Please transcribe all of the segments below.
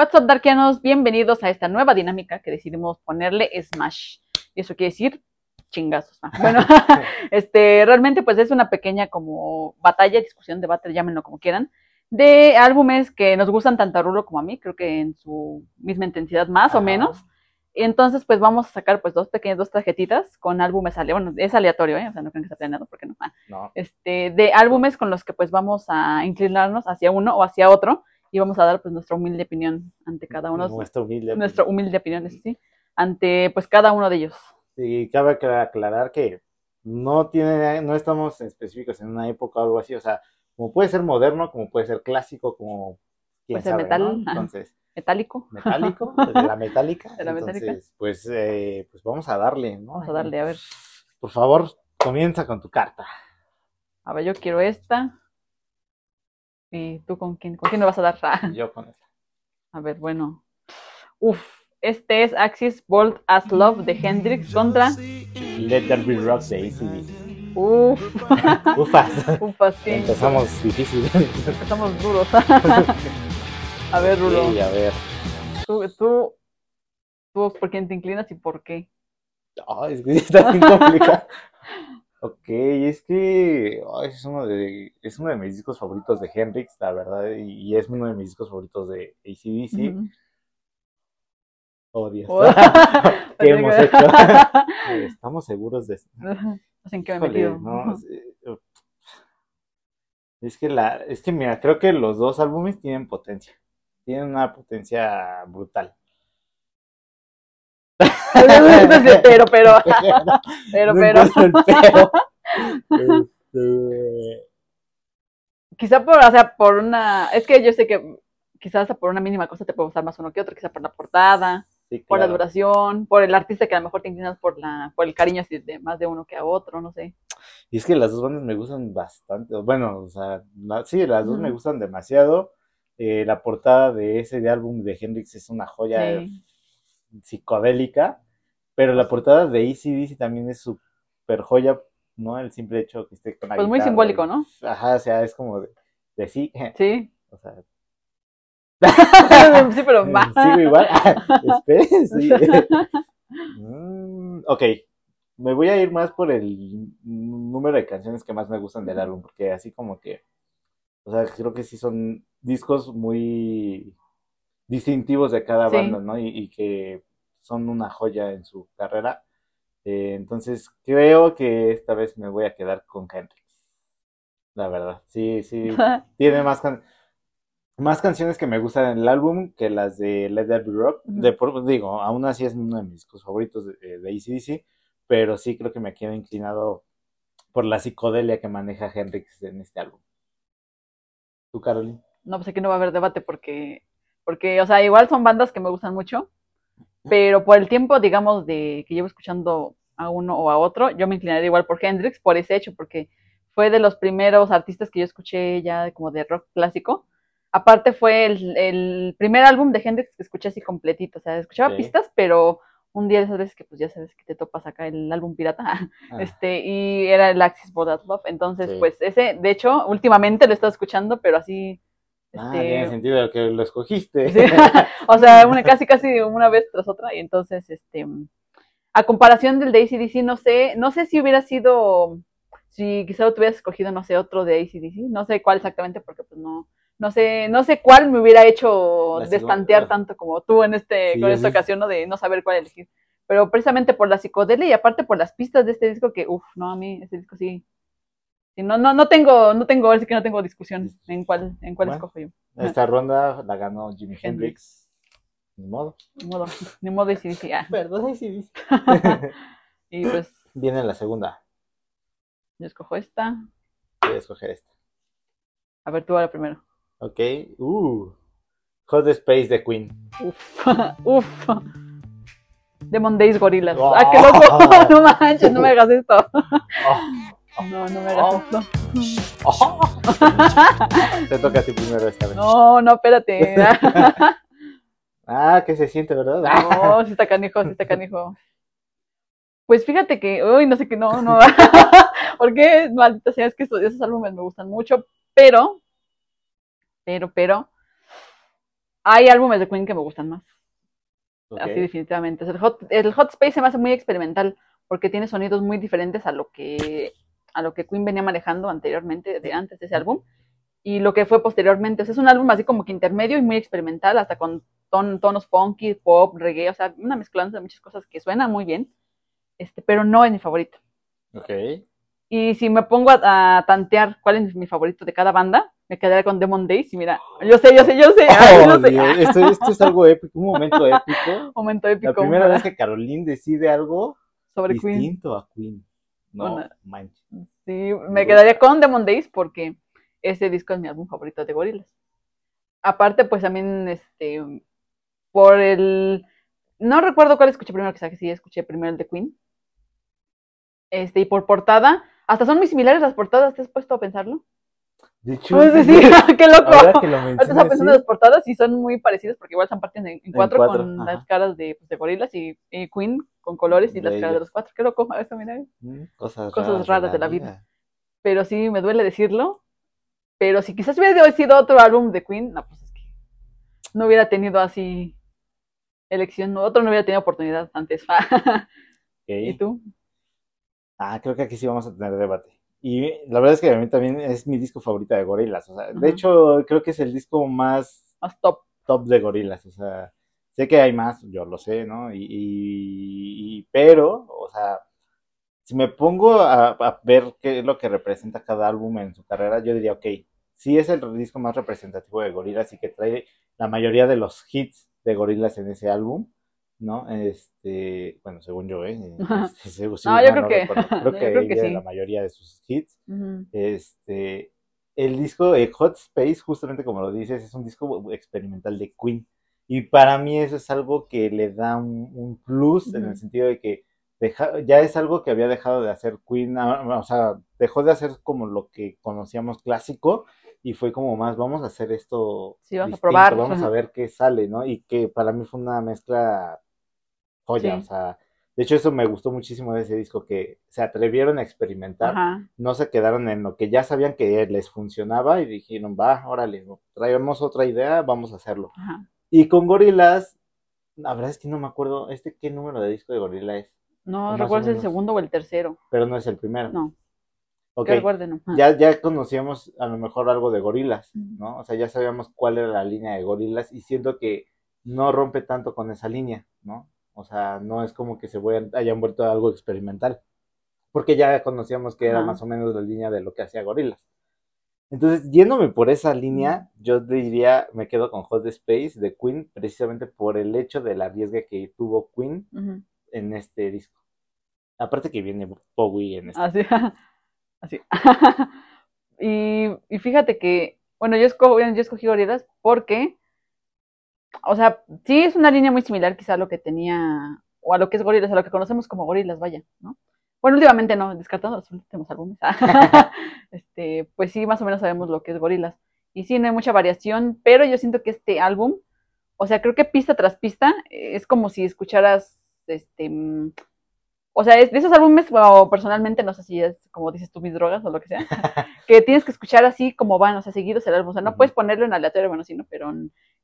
What's up, Darkianos? Bienvenidos a esta nueva dinámica que decidimos ponerle Smash. Y eso quiere decir chingazos. ¿no? Bueno, este, realmente pues es una pequeña como batalla, discusión, debate, llámenlo como quieran, de álbumes que nos gustan tanto a Rulo como a mí, creo que en su misma intensidad más o Ajá. menos. Y entonces pues vamos a sacar pues dos pequeñas, dos tarjetitas con álbumes aleatorios, bueno, es aleatorio, ¿eh? o sea, no creen que está planeado, porque no. Ah, No. este, de álbumes con los que pues vamos a inclinarnos hacia uno o hacia otro y vamos a dar pues nuestra humilde opinión ante cada uno, Nuestra humilde. nuestra humilde opinión, sí, ante pues cada uno de ellos. Y cabe acla- aclarar que no tiene, no estamos específicos en una época o algo así, o sea, como puede ser moderno, como puede ser clásico, como Puede ser sabe, metal, ¿no? Entonces, Metálico. metálico, de la metálica. De la metálica. Entonces, pues, eh, pues vamos a darle, ¿no? Vamos a darle, a ver. Por favor, comienza con tu carta. A ver, yo quiero esta. ¿Y tú con quién? ¿Con quién me vas a dar? Ah, Yo con esta. A ver, bueno. Uf, este es Axis Bolt as Love de Hendrix contra. Let There Be Rock de ACDC. Uf, Ufas. ufa, sí. Empezamos difícil. Estamos duros. A ver, Rulo. Sí, a ver. Tú, tú, tú, ¿por quién te inclinas y por qué? Ay, es que está bien complicado. Ok, es que ay, es, uno de, es uno de mis discos favoritos de Hendrix, la verdad, y, y es uno de mis discos favoritos de ACDC. Ujú. Oh, Dios. Oh. ¿Qué hemos hecho? Estamos seguros de esto. En qué me he metido. no, es, eh, es que la, es que mira, creo que los dos álbumes tienen potencia. Tienen una potencia brutal. Pero, pero, pero, pero. Este, Quizá por, o sea, por una. Es que yo sé que quizás hasta por una mínima cosa te puede gustar más uno que otro, quizá por la portada, sí, por la duración, por el artista que a lo mejor te inclinas por la, por el cariño así de más de uno que a otro, no sé. Y es que las dos bandas me gustan bastante. Bueno, o sea, la- sí, las dos me gustan demasiado. Eh, la portada de ese de álbum de Hendrix es una joya Sí. Psicodélica, pero la portada de AC/DC también es súper joya, ¿no? El simple hecho que esté con la Pues muy simbólico, ¿no? Ajá, o sea, es como de, de sí, Sí. o sea, sí, pero más. sigo igual. Espere, sí. Mm, ok, me voy a ir más por el número de canciones que más me gustan del álbum, porque así como que, o sea, creo que sí son discos muy distintivos de cada Sí. banda, ¿no? Y, y que son una joya en su carrera. Eh, entonces, creo que esta vez me voy a quedar con Hendrix. La verdad, sí, sí, tiene más, can- más canciones que me gustan en el álbum que las de Let There Be Rock. De por- digo, aún así es uno de mis discos favoritos de, de AC/DC, pero sí creo que me quedo inclinado por la psicodelia que maneja Hendrix en este álbum. ¿Tú, Caroline? No, pues aquí no va a haber debate porque, porque, o sea, igual son bandas que me gustan mucho, pero por el tiempo, digamos, de que llevo escuchando a uno o a otro, yo me inclinaría igual por Hendrix, por ese hecho, porque fue de los primeros artistas que yo escuché ya como de rock clásico. Aparte fue el, el primer álbum de Hendrix que escuché así completito, o sea, escuchaba Sí. pistas, pero un día de esas veces que pues ya sabes que te topas acá el álbum pirata, Ah, este, y era el Axis of Love, entonces Sí. pues ese, de hecho, últimamente lo he estado escuchando, pero así, ah, este, tiene sentido que lo escogiste. Sí. o sea, una, casi casi una vez tras otra, y entonces, este, a comparación del de ACDC, no sé, no sé si hubiera sido, si quizá hubieras escogido, no sé, otro de ACDC, no sé cuál exactamente, porque pues no, no sé, no sé cuál me hubiera hecho destantear tanto como tú en este, Sí, con es- esta ocasión, ¿no? De no saber cuál elegir. Pero precisamente por la psicodelia y aparte por las pistas de este disco que, uff, no, a mí ese disco sí. Sí, no, no, no tengo, no tengo, ahora sí que no tengo discusión en cuál, en cuál Bueno. escojo yo. Esta ronda la ganó Jimi Hendrix. Ni modo. Ni modo, ni modo ACDC, ah. Perdón, sí, Y pues Viene la segunda. yo escojo esta. Voy a escoger esta. A ver, tú ahora primero. Ok. Uh. Hot Space de Queen. Uf, uf. Demon Days Gorillas. Oh. ¡Ah, qué loco! no manches, no me hagas esto. Oh. No, no me hagas esto. Oh. Te toca a ti primero esta vez. No, no, espérate. Ah, que se siente, ¿verdad? No, sí está canijo, sí está canijo. Pues fíjate que, uy, no sé qué, no, no. Porque, maldita sea, es que esos, esos álbumes me gustan mucho, pero, pero, pero, hay álbumes de Queen que me gustan más. Así definitivamente. El, hot, el Hot Space se me hace muy experimental porque tiene sonidos muy diferentes a lo que a lo que Queen venía manejando anteriormente, de antes de ese álbum, y lo que fue posteriormente. O sea, es un álbum así como que intermedio y muy experimental, hasta con ton, tonos funky, pop, reggae, o sea, una mezclanza de muchas cosas que suenan muy bien, este, pero no es mi favorito. Ok. Y si me pongo a, a tantear cuál es mi favorito de cada banda, me quedaré con Demon Days y mira, yo sé, yo sé, yo sé, Oh, yo sé. Dios, esto, esto es algo épico, un momento épico. Momento La épico primera para- vez que Caroline decide algo sobre Queen. distinto a Queen. No, Una- manches. Sí, me quedaría con Demon Days porque ese disco es mi álbum favorito de Gorillaz. Aparte, pues también, este, por el... No recuerdo cuál escuché primero, quizás que sí escuché primero el de Queen. Este, y por portada, hasta son muy similares las portadas, ¿te has puesto a pensarlo? De hecho, Pues sí, qué loco. ahora que lo mencionas, pensando las portadas y son muy parecidas porque igual están en, en cuatro, cuatro, con ajá. las caras de, pues, de Gorillaz y, y Queen con colores y las caras de los cuatro. Qué loco, eso, mira. Mm, Cosas, Cosas raras de la vida. pero sí me duele decirlo. Pero si quizás hubiera sido otro álbum de Queen, no, pues es que no hubiera tenido así elección, no, otro no hubiera tenido oportunidad antes. ¿Y Ok. tú? Ah, creo que aquí sí vamos a tener debate. Y la verdad es que a mí también es mi disco favorito de Gorillaz. O sea, Ajá. de hecho, creo que es el disco más Más top. top de Gorillaz. O sea, sé que hay más, yo lo sé, ¿no? Y, y- y- pero, o sea, si me pongo a, a ver qué es lo que representa cada álbum en su carrera, yo diría, ok, sí es el disco más representativo de Gorillaz y que trae la mayoría de los hits de Gorillaz en ese álbum, ¿no? Este, bueno, según yo, ¿eh? Este, según- sí, No, yo creo que-. Creo que, creo que tiene sí. la mayoría de sus hits. Este, el disco eh, Hot Space, justamente como lo dices, es un disco experimental de Queen. Y para mí eso es algo que le da un, un plus en el sentido de que deja- ya es algo que había dejado de hacer Queen, ah, o sea, dejó de hacer como lo que conocíamos clásico y fue como más, vamos a hacer esto Sí, vamos a probar. vamos a ver qué sale, ¿no? Y que para mí fue una mezcla joya, Sí. o sea, de hecho eso me gustó muchísimo de ese disco, que se atrevieron a experimentar Ajá. no se quedaron en lo que ya sabían que les funcionaba y dijeron, va, órale, traemos otra idea, vamos a hacerlo. Ajá. Y con Gorilas, la verdad es que no me acuerdo, este qué número de disco de Gorila es, No recuerdo si es el segundo o el tercero. pero no es el primero. No, Ok, que recuerde, no. Ajá. ya, ya conocíamos a lo mejor algo de Gorilas. ¿no? O sea, ya sabíamos cuál era la línea de Gorilas y siento que no rompe tanto con esa línea, ¿no? O sea, no es como que se hayan vuelto a algo experimental, porque ya conocíamos que era más o menos la línea de lo que hacía Gorilas. Entonces, yéndome por esa línea, yo diría, me quedo con Hot Space de Queen, precisamente por el hecho del arriesgue que tuvo Queen en este disco. Aparte que viene Bowie en este. Así. Así. y, y fíjate que, bueno, yo, esco- yo escogí Gorillaz porque, o sea, sí es una línea muy similar quizá a lo que tenía, o a lo que es Gorillaz, a lo que conocemos como Gorillaz, vaya, ¿no? Bueno, últimamente no, descartando los últimos álbumes. este, pues sí, más o menos sabemos lo que es Gorillaz. Y sí, no hay mucha variación, pero yo siento que este álbum, o sea, creo que pista tras pista, eh, es como si escucharas, este, mm, o sea, es de esos álbumes, o personalmente, no sé si es como dices tú, mis drogas o lo que sea, que tienes que escuchar así como van, o sea, seguidos el álbum. O sea, no puedes ponerlo en aleatorio, bueno, sí, ¿no? Pero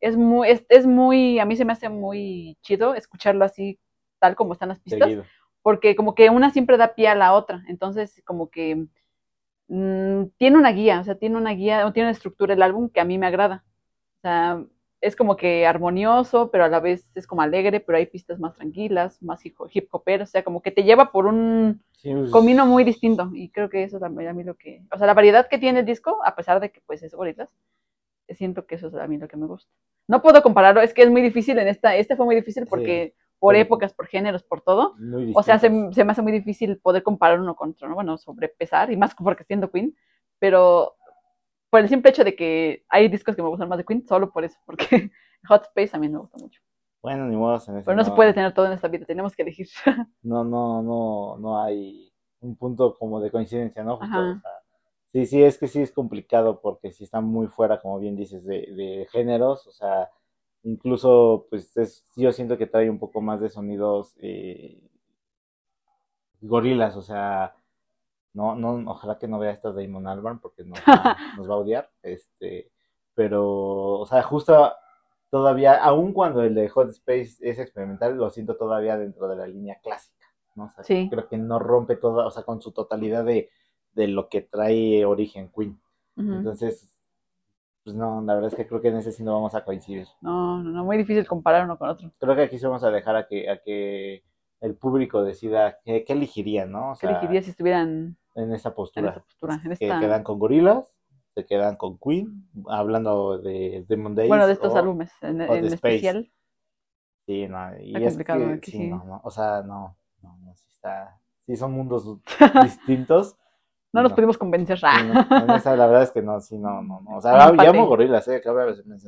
es muy, es, es muy, a mí se me hace muy chido escucharlo así, tal como están las pistas, Seguido. Porque como que una siempre da pie a la otra. Entonces, como que mm, tiene una guía, o sea, tiene una guía, o tiene una estructura el álbum que a mí me agrada. O sea, es como que armonioso, pero a la vez es como alegre, pero hay pistas más tranquilas, más hip hoperas, o sea, como que te lleva por un Sí, pues, camino muy distinto. Y creo que eso también a mí lo que, o sea, la variedad que tiene el disco, a pesar de que pues es gorilas, siento que eso es a mí lo que me gusta. No puedo compararlo, es que es muy difícil en esta, este fue muy difícil porque por Sí. épocas, por géneros, por todo. muy O sea, se, se me hace muy difícil poder comparar uno con otro, ¿no? Bueno, sobrepesar, y más porque siendo Queen, pero por el simple hecho de que hay discos que me gustan más de Queen, solo por eso, porque Hot Space mí me gusta mucho. Bueno, ni modo. en ese Pero no se puede tener todo en esta vida, tenemos que elegir. no, no, no, no hay un punto como de coincidencia, ¿no? Justo, Ajá. o sea, sí, sí, es que sí es complicado porque si están muy fuera, como bien dices, de, de géneros, o sea, incluso, pues es- yo siento que trae un poco más de sonidos eh, gorilas, o sea, no, no, ojalá que no vea esto Damon Albarn porque nos va, nos va a odiar, este, pero, o sea, justo todavía, aun cuando el de Hot Space es experimental, lo siento todavía dentro de la línea clásica, ¿no? O sea, Sí. creo que no rompe toda, o sea, con su totalidad de, de lo que trae origen Queen. Entonces, pues no, la verdad es que creo que en ese sí no vamos a coincidir. No, no, no, muy difícil comparar uno con otro. Creo que aquí sí vamos a dejar a que, a que el público decida qué, qué elegiría, ¿no? O ¿Qué sea, elegiría si estuvieran en esa en postura. esta postura? En Que esta... quedan con Gorilas, se quedan con Queen, hablando de Demon Days. Bueno, de estos o- álbumes en, en especial. Sí, no, y Está es complicado, que, aquí sí, sí. no, no, o sea, no, no, no, sí está, sí son mundos distintos. No nos No. pudimos convencer. No, esa, la verdad es que no, sí, no, no, no. O sea, empate. llamo gorilas, eh,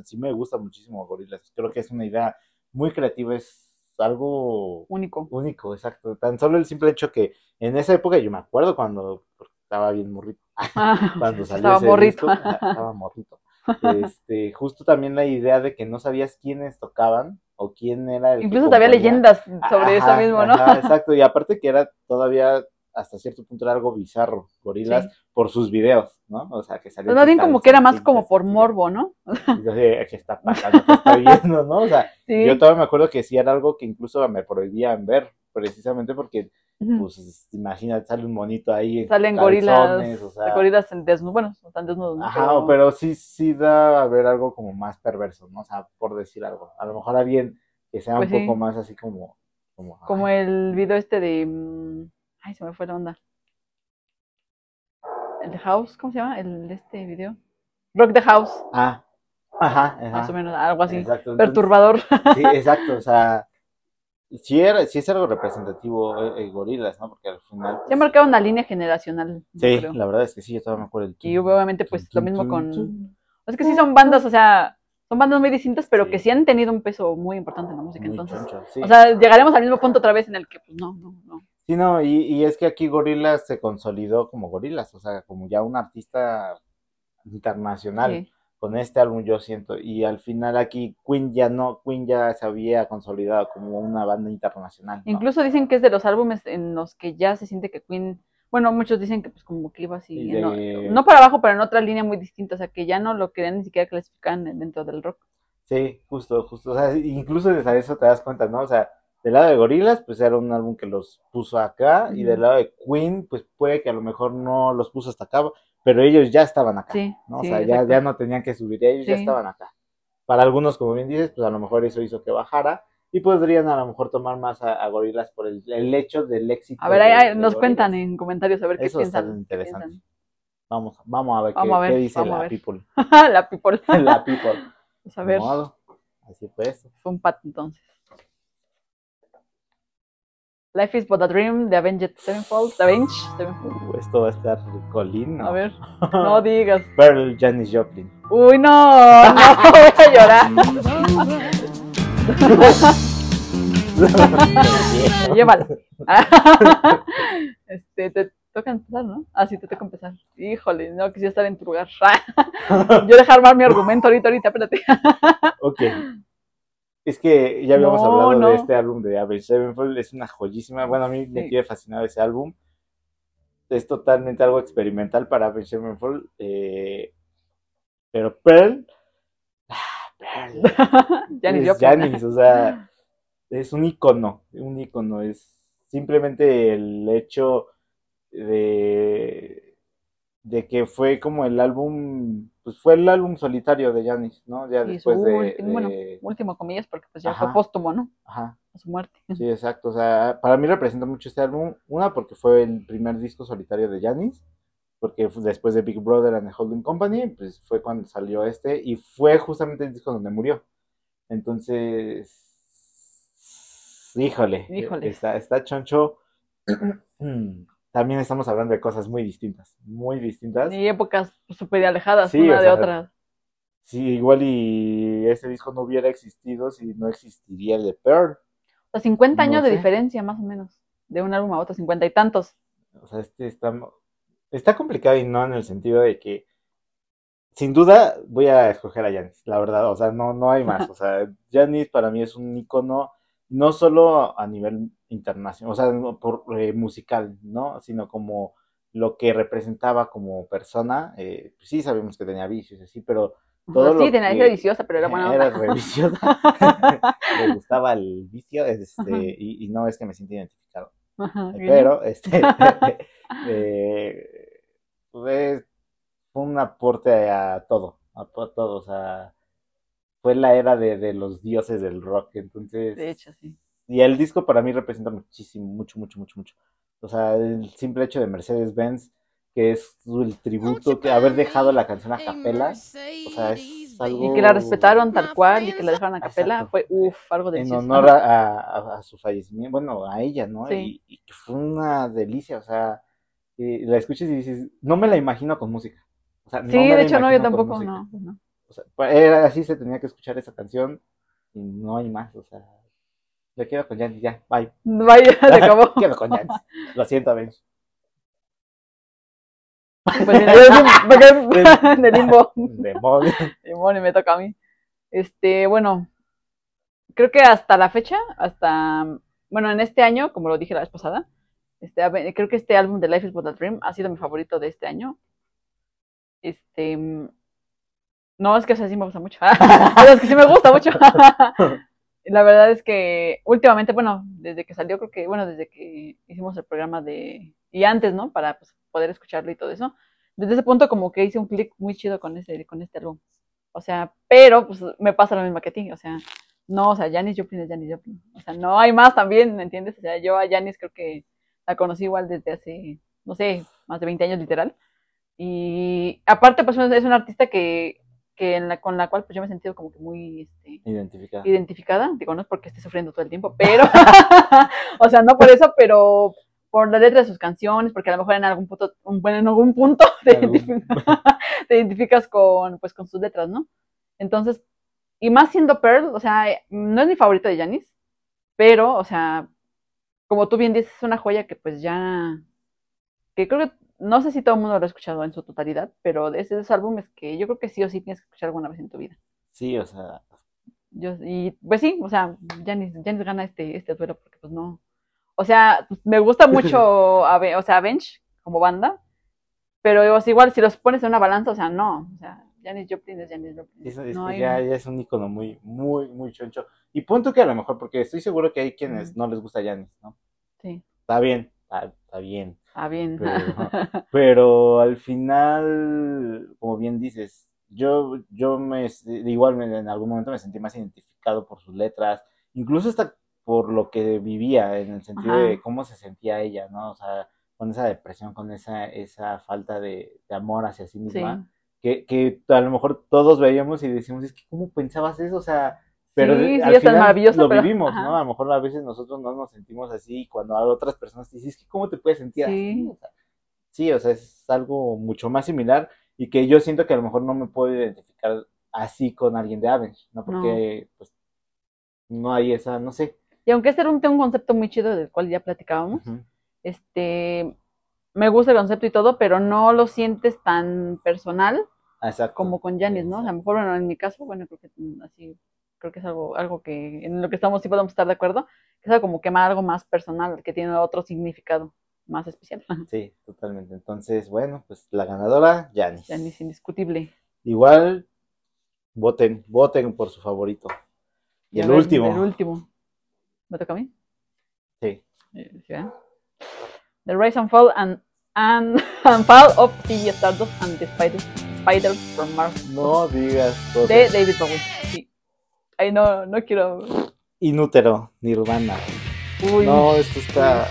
sí me gusta muchísimo gorilas. Creo que es una idea muy creativa, es algo Único. único, exacto. Tan solo el simple hecho que en esa época yo me acuerdo cuando estaba bien morrito, Ah, cuando salió estaba morrito. disco, estaba morrito. Este, justo también la idea de que no sabías quiénes tocaban o quién era el Incluso todavía leyendas sobre eso mismo, ¿no? ajá, exacto, y aparte que era todavía hasta cierto punto era algo bizarro, gorilas, Sí. por sus videos, ¿no? O sea, que salían Pero más bien como que era más como por morbo, ¿no? así, ¿qué está pasando? ¿Qué está viendo, no? O sea, Sí. yo todavía me acuerdo que sí era algo que incluso me prohibían ver, precisamente porque, pues, imagínate, sale un monito ahí. en Salen gorilas, o sea, gorilas en desnudos, bueno, no tan desnudos, ¿no? Ajá, pero... sí, sí da a ver algo como más perverso, ¿no? O sea, por decir algo. A lo mejor alguien que sea Pues un sí. poco más así como... Como, el video este de... Ay, se me fue la onda. El de House, ¿cómo se llama? El de este video. Rock the House, Ah, ajá, ajá. más o menos, algo así. Exacto. entonces- Perturbador. Sí, exacto, o sea, sí, era, sí es algo representativo eh, eh, gorilas, ¿no? Porque al final... Se ha marcado una línea generacional, Sí, creo. la verdad es que sí, yo todavía me acuerdo. el Y tun, obviamente, pues, lo mismo con... Es que sí son bandas, o sea, son bandas muy distintas, pero Sí. que sí han tenido un peso muy importante en la música, Muy entonces... choncho, sí. O sea, llegaremos al mismo punto otra vez en el que, pues, no, no, no. Sí, no, y, y es que aquí Gorilas se consolidó como Gorilas, o sea, como ya un artista internacional Sí. con este álbum, yo siento. Y al final aquí Queen ya no, Queen ya se había consolidado como una banda internacional. ¿no? Incluso dicen que es de los álbumes en los que ya se siente que Queen, bueno, muchos dicen que pues como que iba así, Y no, de- no para abajo, pero en otra línea muy distinta, o sea, que ya no lo querían ni siquiera clasificar en- dentro del rock. Sí, justo, justo. O sea, incluso desde eso te das cuenta, ¿no? O sea, del lado de Gorilas, pues era un álbum que los puso acá, y del lado de Queen, pues puede que a lo mejor no los puso hasta acá, pero ellos ya estaban acá. Sí, ¿no? O sí, sea, ya, ya no tenían que subir, ellos ya estaban acá. Para algunos, como bien dices, pues a lo mejor eso hizo que bajara y podrían a lo mejor tomar más a, a Gorilas por el, el hecho del éxito. A ver, ahí, de- ahí de nos cuentan en comentarios a ver qué Eso está piensan. qué interesante. piensan. Vamos, vamos a ver, Vamos qué, a ver, qué dice la ver. people. la people. la people. Pues a ver, modo. Así pues. fue un pat entonces. Life is but a dream de Avenged Sevenfold. De Avenged Sevenfold. Uh, esto va a estar colín, ¿no? A ver, no digas. Pearl Janis Joplin. Uy, no, no, voy a llorar. Llévala. este, te toca empezar, ¿no? Ah, sí, te toca empezar. Híjole, no quisiera estar en tu lugar. Yo dejar armar mi argumento ahorita, ahorita, espérate. ok. Es que ya habíamos No, hablado no. de este álbum de Avenged Sevenfold, es una joyísima. Bueno, a mí me tiene fascinado ese álbum. Es totalmente algo experimental para Avenged Sevenfold. eh, pero Pearl. ah, Pearl. Janis es. Janis, o sea, es un icono, un icono, es simplemente el hecho de, de que fue como el álbum, pues fue el álbum solitario de Janis, ¿no? Ya Y después de, último, bueno, último comillas, porque pues ya Ajá. fue póstumo, ¿no? Ajá, A su muerte. sí, exacto, o sea, para mí representa mucho este álbum, una porque fue el primer disco solitario de Janis, porque después de Big Brother and the Holding Company, pues fue cuando salió este, y fue justamente el disco donde murió. Entonces, híjole, Híjole. Está, está choncho. También estamos hablando de cosas muy distintas, muy distintas. Y épocas súper alejadas Sí, una o de otra. Sí, igual y este disco no hubiera existido si no existiría el de Pearl. O sea, 50 no años de sé. diferencia, más o menos. De un álbum a otro, 50 y tantos. O sea, este está, está complicado y no en el sentido de que, sin duda, voy a escoger a Janis, la verdad. O sea, no, no hay más. O sea, Janis para mí es un icono no solo a nivel internacional, o sea, por, eh, musical, ¿no? Sino como lo que representaba como persona. Eh, pues sí, sabemos que tenía vicios, así, pero todo sí, lo tenía que viciosa, pero era buena era religiosa. Le gustaba el vicio, este, y, y no es que me sienta identificado. Ajá, ¿qué? Pero, este, eh, pues, fue un aporte a todo, a to- todo, o sea, fue la era de, de los dioses del rock, entonces, De hecho, sí. y el disco para mí representa muchísimo, mucho, mucho, mucho, mucho. O sea, el simple hecho de Mercedes-Benz, que es el tributo, que haber dejado la canción a capela, o sea, es algo... Y que la respetaron tal cual y que la dejaron a capela Exacto. fue, uff, algo en delicioso. honor Ajá. a, a- a su fallecimiento, bueno, a ella, ¿no? Sí. Y, y que fue una delicia, o sea, y la escuchas y dices, no me la imagino con música. O sea, no Sí, de hecho, no, yo tampoco, no, pues no. O sea, era así, se tenía que escuchar esa canción y no hay más, o sea, yo quiero con Janis, ya, bye. Vaya, se acabó. Quiero con Janis. Lo siento, Bench. Pues mira, sí, de limbo. Demonio. Me toca a mí. Este, bueno, creo que hasta la fecha, hasta, bueno, en este año, como lo dije la vez pasada, este, creo que este álbum de Life is But a Dream ha sido mi favorito de este año. Este, no, es que o sea, sí me gusta mucho. Pero es que sí me gusta mucho. La verdad es que últimamente, bueno, desde que salió, creo que, bueno, desde que hicimos el programa de, y antes, ¿no? Para pues, poder escucharlo y todo eso. Desde ese punto como que hice un clic muy chido con este, con este álbum. O sea, pero pues me pasa lo mismo que a ti. O sea, no, o sea, Janis Joplin es Janis Joplin. O sea, no hay más también, ¿me entiendes? O sea, yo a Janis creo que la conocí igual desde hace, no sé, más de 20 años literal. Y aparte, pues es una artista que, que en la, con la cual pues yo me he sentido como que muy este, Identificada. identificada. Digo, no es porque esté sufriendo todo el tiempo, pero, o sea, no por eso, pero por la letra de sus canciones, porque a lo mejor en algún punto, un- bueno, en algún punto te, Algún- identifi- te identificas con, pues, con sus letras, ¿no? Entonces, y más siendo Pearl, o sea, no es mi favorito de Janis, pero, o sea, como tú bien dices, es una joya que pues ya, que creo que, no sé si todo el mundo lo ha escuchado en su totalidad, pero es de esos álbumes que yo creo que sí o sí tienes que escuchar alguna vez en tu vida. Sí, o sea, Yo, y pues sí, o sea, Janis, Janis gana este, este duelo porque pues no. O sea, pues, me gusta mucho, Ave- o sea, Avenge como banda, pero o sea, igual si los pones en una balanza, o sea, no. O sea, Janis Joplin es Janis Joplin. es, es no ya, ya es un icono muy, muy, muy choncho. Y punto que a lo mejor, porque estoy seguro que hay quienes Mm. no les gusta Janis, ¿no? Sí, Está bien, está, está bien. Ah, bien. Pero, pero al final, como bien dices, yo, yo me, igual me- en algún momento me sentí más identificado por sus letras, incluso hasta por lo que vivía, en el sentido Ajá. de cómo se sentía ella, ¿no? O sea, con esa depresión, con esa, esa falta de, de amor hacia sí sí, misma, que, que a lo mejor todos veíamos y decimos, es que ¿cómo pensabas eso? O sea, pero Sí, de- sí, al es final maravilloso, lo pero- vivimos, ajá. ¿no? A lo mejor a veces nosotros no nos sentimos así y cuando a otras personas te dicen, es que ¿cómo te puedes sentir Sí. así? Sí, o sea, es algo mucho más similar y que yo siento que a lo mejor no me puedo identificar así con alguien de Avenge, ¿no? Porque pues no hay esa, no sé. Y aunque este tiene un concepto muy chido del cual ya platicábamos, este, me gusta el concepto y todo, pero no lo sientes tan personal Exacto. como con Janis, ¿no? O sea, a lo mejor, bueno, en mi caso, bueno, creo que así, creo que es algo, algo que en lo que estamos sí podemos estar de acuerdo, que es algo como que más, algo más personal, que tiene otro significado más especial. Sí, totalmente. Entonces, bueno, pues la ganadora, Janis. Janis, indiscutible. Igual, voten, voten por su favorito. Y el ver, último. El último. ¿Me toca a mí? Sí. Eh. The Rise and Fall and, and, and Fall of Ziggy Stardust and the Spiders, Spiders from Mars. No digas cosas. De David Bowie. Sí. Ay, no, no quiero. Inútero, Nirvana. Uy. No, esto está.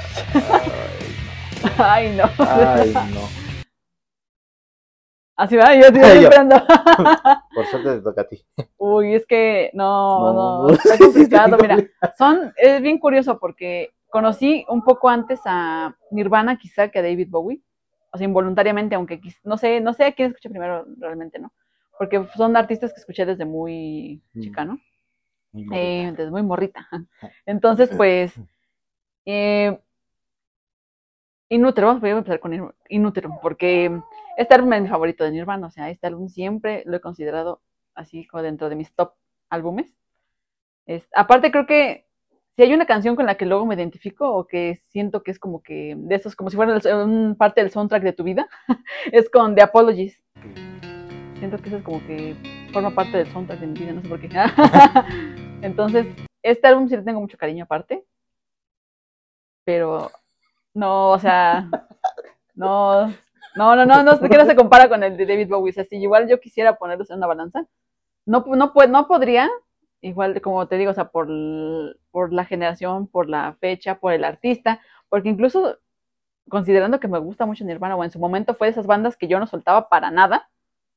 Ay, no. Ay, no. Así va, yo estoy Yo. esperando. Por suerte te toca a ti. Uy, es que no, no, No. está complicado. Mira, son, es bien curioso porque conocí un poco antes a Nirvana quizá que a David Bowie. O sea, involuntariamente, aunque no sé, no sé a quién escuché primero realmente, ¿no? Porque son artistas que escuché desde muy Mm. chica, ¿no? Muy Eh, desde muy morrita. Entonces, pues, eh, Inútero, vamos a empezar con In- Inútero, porque este álbum es mi favorito de Nirvana, o sea, este álbum siempre lo he considerado así como dentro de mis top álbumes. Es- aparte creo que si hay una canción con la que luego me identifico o que siento que es como que de esos, como si fuera un parte del soundtrack de tu vida, es con The Apologies. Siento que eso es como que forma parte del soundtrack de mi vida, no sé por qué. Entonces, este álbum sí le tengo mucho cariño aparte. Pero, no, o sea, no, no, no, no, no, que no se compara con el de David Bowie. O sea, si igual yo quisiera ponerlos en una balanza, no, no, no podría, igual como te digo, o sea, por, por la generación, por la fecha, por el artista, porque incluso considerando que me gusta mucho Nirvana, o en su momento fue de esas bandas que yo no soltaba para nada,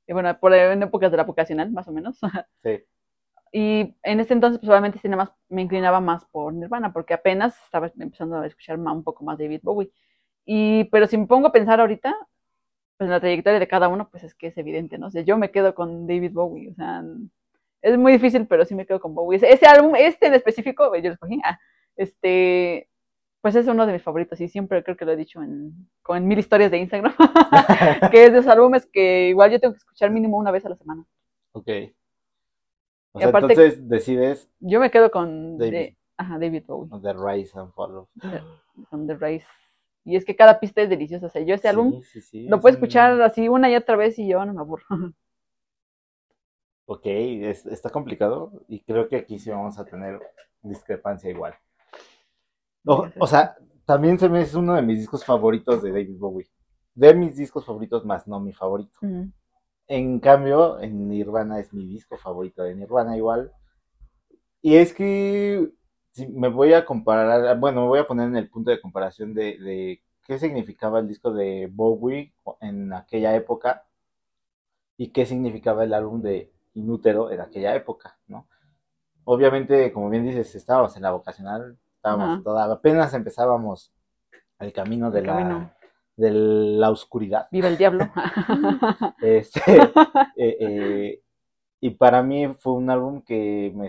y bueno, por en épocas de la vocacional, más o menos. Sí. Y en ese entonces, pues más, me inclinaba más por Nirvana, porque apenas estaba empezando a escuchar un poco más David Bowie. Y, pero si me pongo a pensar ahorita, pues en la trayectoria de cada uno, pues es que es evidente, ¿no? O sea, yo me quedo con David Bowie, o sea, es muy difícil, pero sí me quedo con Bowie. Ese, álbum, este en específico, yo lo escogí, ah, este, pues es uno de mis favoritos y siempre creo que lo he dicho en, con mil historias de Instagram, que es de esos álbumes que igual yo tengo que escuchar mínimo una vez a la semana. Ok. O sea, entonces decides. Yo me quedo con David, ajá, David Bowie. The Rise and Follow. Con The Rise. Y es que cada pista es deliciosa. O sea, yo ese álbum lo puedo escuchar así una y otra vez y yo no me aburro. Ok, está complicado y creo que aquí sí vamos a tener discrepancia igual. O, sea, también se me es uno de mis discos favoritos de David Bowie. De mis discos favoritos, más no mi favorito. En cambio, en Nirvana es mi disco favorito de Nirvana igual. Y es que si me voy a comparar, bueno, me voy a poner en el punto de comparación de, de qué significaba el disco de Bowie en aquella época y qué significaba el álbum de inútero en aquella época, ¿no? Obviamente, como bien dices, estábamos en la vocacional, estábamos apenas empezábamos el camino de la de la oscuridad. Viva el diablo. este, eh, eh, y para mí fue un álbum que me,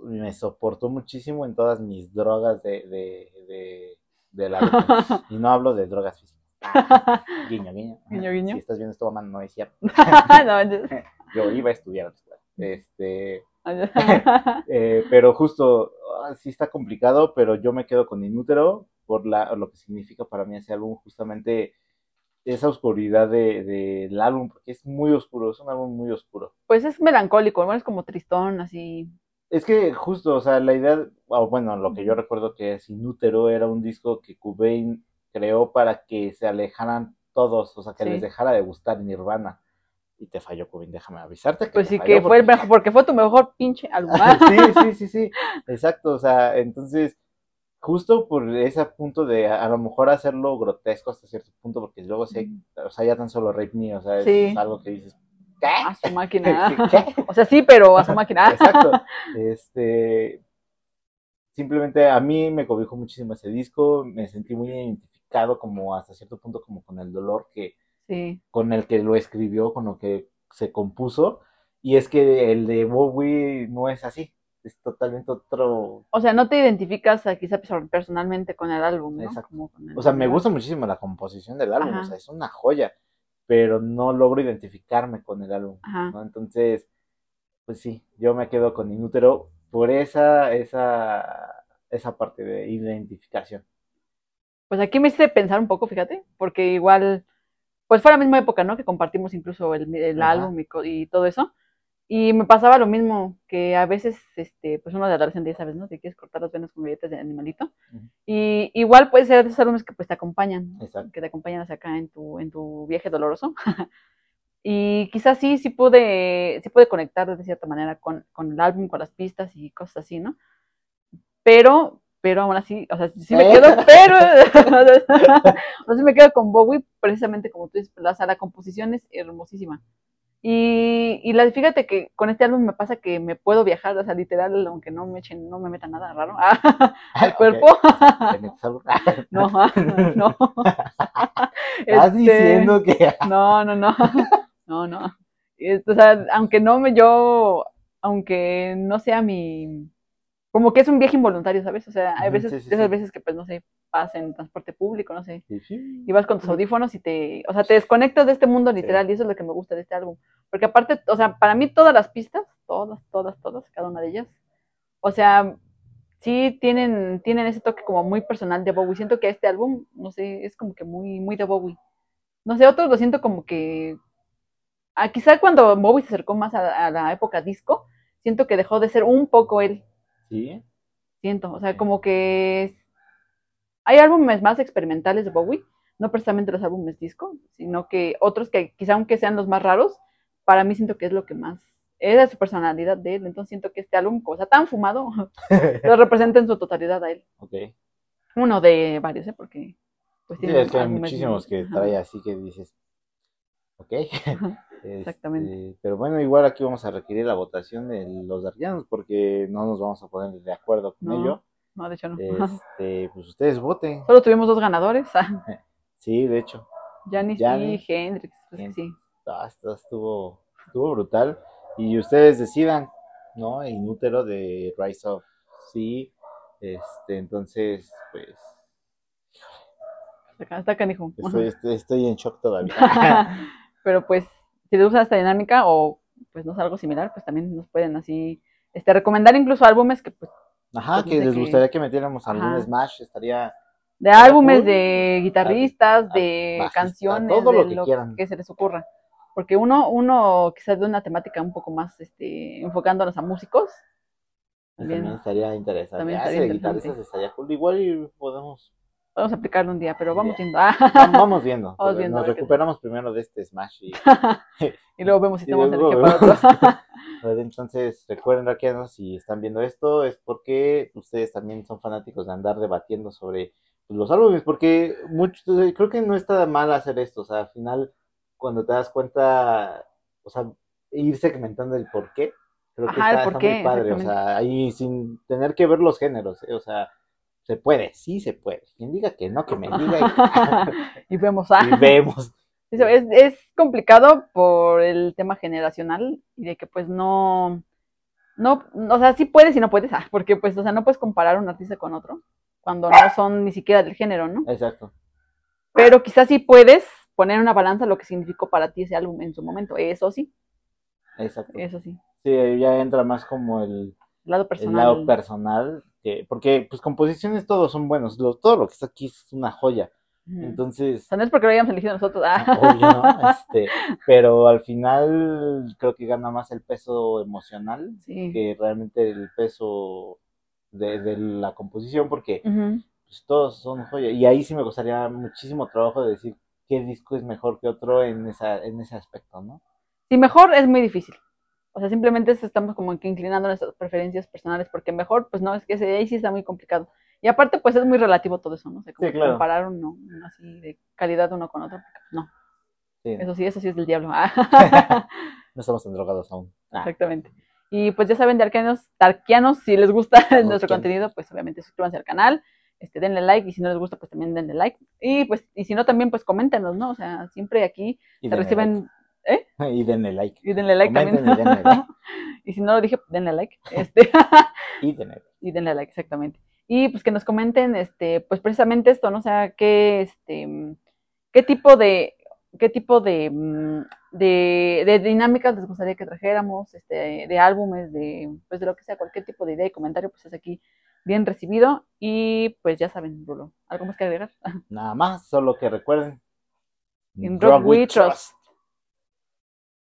me, soportó muchísimo en todas mis drogas de, de, de, la Y no hablo de drogas físicas. guiño, guiño. Guiño, guiño. Si estás viendo esto, mamá, no es cierto. yo iba a estudiar Este, eh, pero justo, ah, sí está complicado, pero yo me quedo con Inútero por la, lo que significa para mí ese álbum, justamente esa oscuridad del de, álbum, porque es muy oscuro, es un álbum muy oscuro. Pues es melancólico, es como tristón, así. Es que justo, o sea, la idea, bueno, lo que yo recuerdo que es Inútero era un disco que Cobain creó para que se alejaran todos, o sea, que les dejara de gustar Nirvana y te falló, Cubin, déjame avisarte. Que pues sí, que fue el mejor, porque fue tu mejor pinche álbum. sí, sí, sí, sí, exacto, o sea, entonces, justo por ese punto de a, lo mejor hacerlo grotesco hasta cierto punto, porque luego sí, o sea, ya tan solo Rape Me, o sea, es algo que dices, ¿qué? A su máquina. O sea, sí, pero a su máquina. exacto, este, simplemente a mí me cobijó muchísimo ese disco, me sentí muy identificado como hasta cierto punto como con el dolor que con el que lo escribió, con lo que se compuso. Y es que el de Bowie no es así, es totalmente otro. O sea, no te identificas quizá personalmente con el álbum, ¿no? o sea, me gusta muchísimo la composición del álbum, o sea, es una joya, pero no logro identificarme con el álbum, Entonces, pues sí, yo me quedo con Inútero por esa, esa, esa parte de identificación. Pues aquí me hice pensar un poco, fíjate, porque igual pues fue la misma época, ¿no? Que compartimos incluso el, álbum y, todo eso. Y me pasaba lo mismo, que a veces, este, pues uno de adolescente, ya sabes, ¿no? Te quieres cortar las venas con galletas de animalito. Y igual puede ser de esos álbumes que pues te acompañan, que te acompañan hacia acá en tu, en tu viaje doloroso. y quizás sí, sí pude, sí pude conectar de cierta manera con, con el álbum, con las pistas y cosas así, ¿no? Pero, pero aún así, o sea, sí me quedo, pero, o sea, sí me quedo con Bowie, precisamente como tú dices, o sea, la composición es hermosísima. Y, y la, fíjate que con este álbum me pasa que me puedo viajar, o sea, literal, aunque no me echen, no me meta nada raro al cuerpo. no, no. Estás este, diciendo que. no, no, no. No, no. O sea, aunque no me, yo, aunque no sea mi, como que es un viaje involuntario, ¿sabes? O sea, hay veces, esas veces que pues no sé, vas en transporte público, no sé, y vas con tus audífonos y te, o sea, te desconectas de este mundo literal y eso es lo que me gusta de este álbum. Porque aparte, o sea, para mí todas las pistas, todas, todas, todas, cada una de ellas, o sea, sí tienen, tienen ese toque como muy personal de Bowie. Siento que este álbum, no sé, es como que muy, muy de Bowie. No sé, otros lo siento como que ah, quizá cuando Bowie se acercó más a, a la época disco, siento que dejó de ser un poco él. Sí. Siento, o sea, como que es- hay álbumes más experimentales de Bowie, no precisamente los álbumes disco, sino que otros que quizá aunque sean los más raros, para mí siento que es lo que más es de su personalidad de él. Entonces siento que este álbum, o sea, tan fumado, lo representa en su totalidad a él. ok. Uno de varios, ¿eh? Porque pues Sí, tiene hay muchísimos que trae así que dices, ok. Exactamente. Este, pero bueno, igual aquí vamos a requerir la votación de los darkianos porque no nos vamos a poner de acuerdo con No. ello. No, de hecho no. Este, pues ustedes voten. Solo tuvimos dos ganadores, ah, Sí, de hecho. Janis y Hendrix. Pues sí. Ah, esto estuvo, estuvo brutal. Y ustedes decidan, ¿no? Inútero de Rise of Sí. Este, entonces, pues, está canijo. estoy, estoy, estoy en shock todavía. Pero pues, si les gusta esta dinámica o pues no es algo similar, pues también nos pueden así este, recomendar incluso álbumes que pues Ajá, Pues, que les gustaría que metiéramos algún Ajá. Smash, estaría de álbumes cool. de guitarristas, de bajista, canciones, todo lo de que quieran. que se les ocurra. Porque uno, uno quizás de una temática un poco más este, enfocándonos a músicos. También, También estaría interesante. también Ah, estaría de guitarristas estaría cool. Igual y podemos. Podemos aplicarlo un día, pero vamos Ya. viendo. Ah, Vamos, vamos viendo. Vamos viendo, a Nos recuperamos primero de este Smash y y luego vemos si estamos en para vemos. otros. A ver, Entonces, recuerden, Raquianos, si están viendo esto, es porque ustedes también son fanáticos de andar debatiendo sobre pues, los álbumes, porque mucho, creo que no está mal hacer esto, o sea, al final, cuando te das cuenta, o sea, ir segmentando el por qué, creo que Ajá, está, por está qué, muy padre, o sea, ahí sin tener que ver los géneros, ¿eh? o sea, se puede, sí se puede, quien diga que no, que me diga y vemos. ah. y, y vemos. Es, es complicado por el tema generacional y de que pues no, no, o sea, sí puedes y no puedes, ah, porque pues, o sea, no puedes comparar un artista con otro cuando no son ni siquiera del género, ¿no? Exacto. Pero quizás sí puedes poner en una balanza lo que significó para ti ese álbum en su momento, eso sí, Exacto. eso sí, Sí, ya entra más como el, lado el personal. lado personal, que, porque pues composiciones todos son buenos, lo- todo lo que está aquí es una joya. Entonces, O sea, no es porque lo hayamos elegido nosotros, ah. obvio, ¿no? Este, pero al final creo que gana más el peso emocional sí. que realmente el peso de, de la composición, porque pues, todos son joya. Y ahí sí me costaría muchísimo trabajo de decir qué disco es mejor que otro en, esa, en ese aspecto, ¿no? Sí, mejor es muy difícil. O sea, simplemente es- estamos como que inclinando nuestras preferencias personales, porque mejor, pues no, es que ese- ahí sí está muy complicado. Y aparte, pues es muy relativo todo eso, ¿no? O sea, como Sí, claro. comparar uno, uno así de calidad uno con otro, pues, no. Sí, Eso sí, eso sí es del diablo. No estamos tan drogados aún. Ah, Exactamente. Y pues ya saben, de Arqueanos, Darkianos, si les gusta nuestro contenido, pues obviamente suscríbanse al canal, este, denle like, y si no les gusta, pues también denle like. Y pues, y si no, también, pues coméntenos, ¿no? O sea, siempre aquí se reciben, like. Y denle like. y denle like Comenten también. y denle like. y si no lo dije, denle like. Este. Y denle like. y denle like, exactamente. Y pues que nos comenten, este, pues precisamente esto, ¿no? O sea, qué, este, qué tipo de, qué tipo de, mm, de, de dinámicas les gustaría que trajéramos, este, de álbumes, de, pues de lo que sea, cualquier tipo de idea y comentario, pues es aquí bien recibido. Y pues ya saben, Rulo, ¿algo más que agregar? Nada más, solo que recuerden. In Rock We Trust.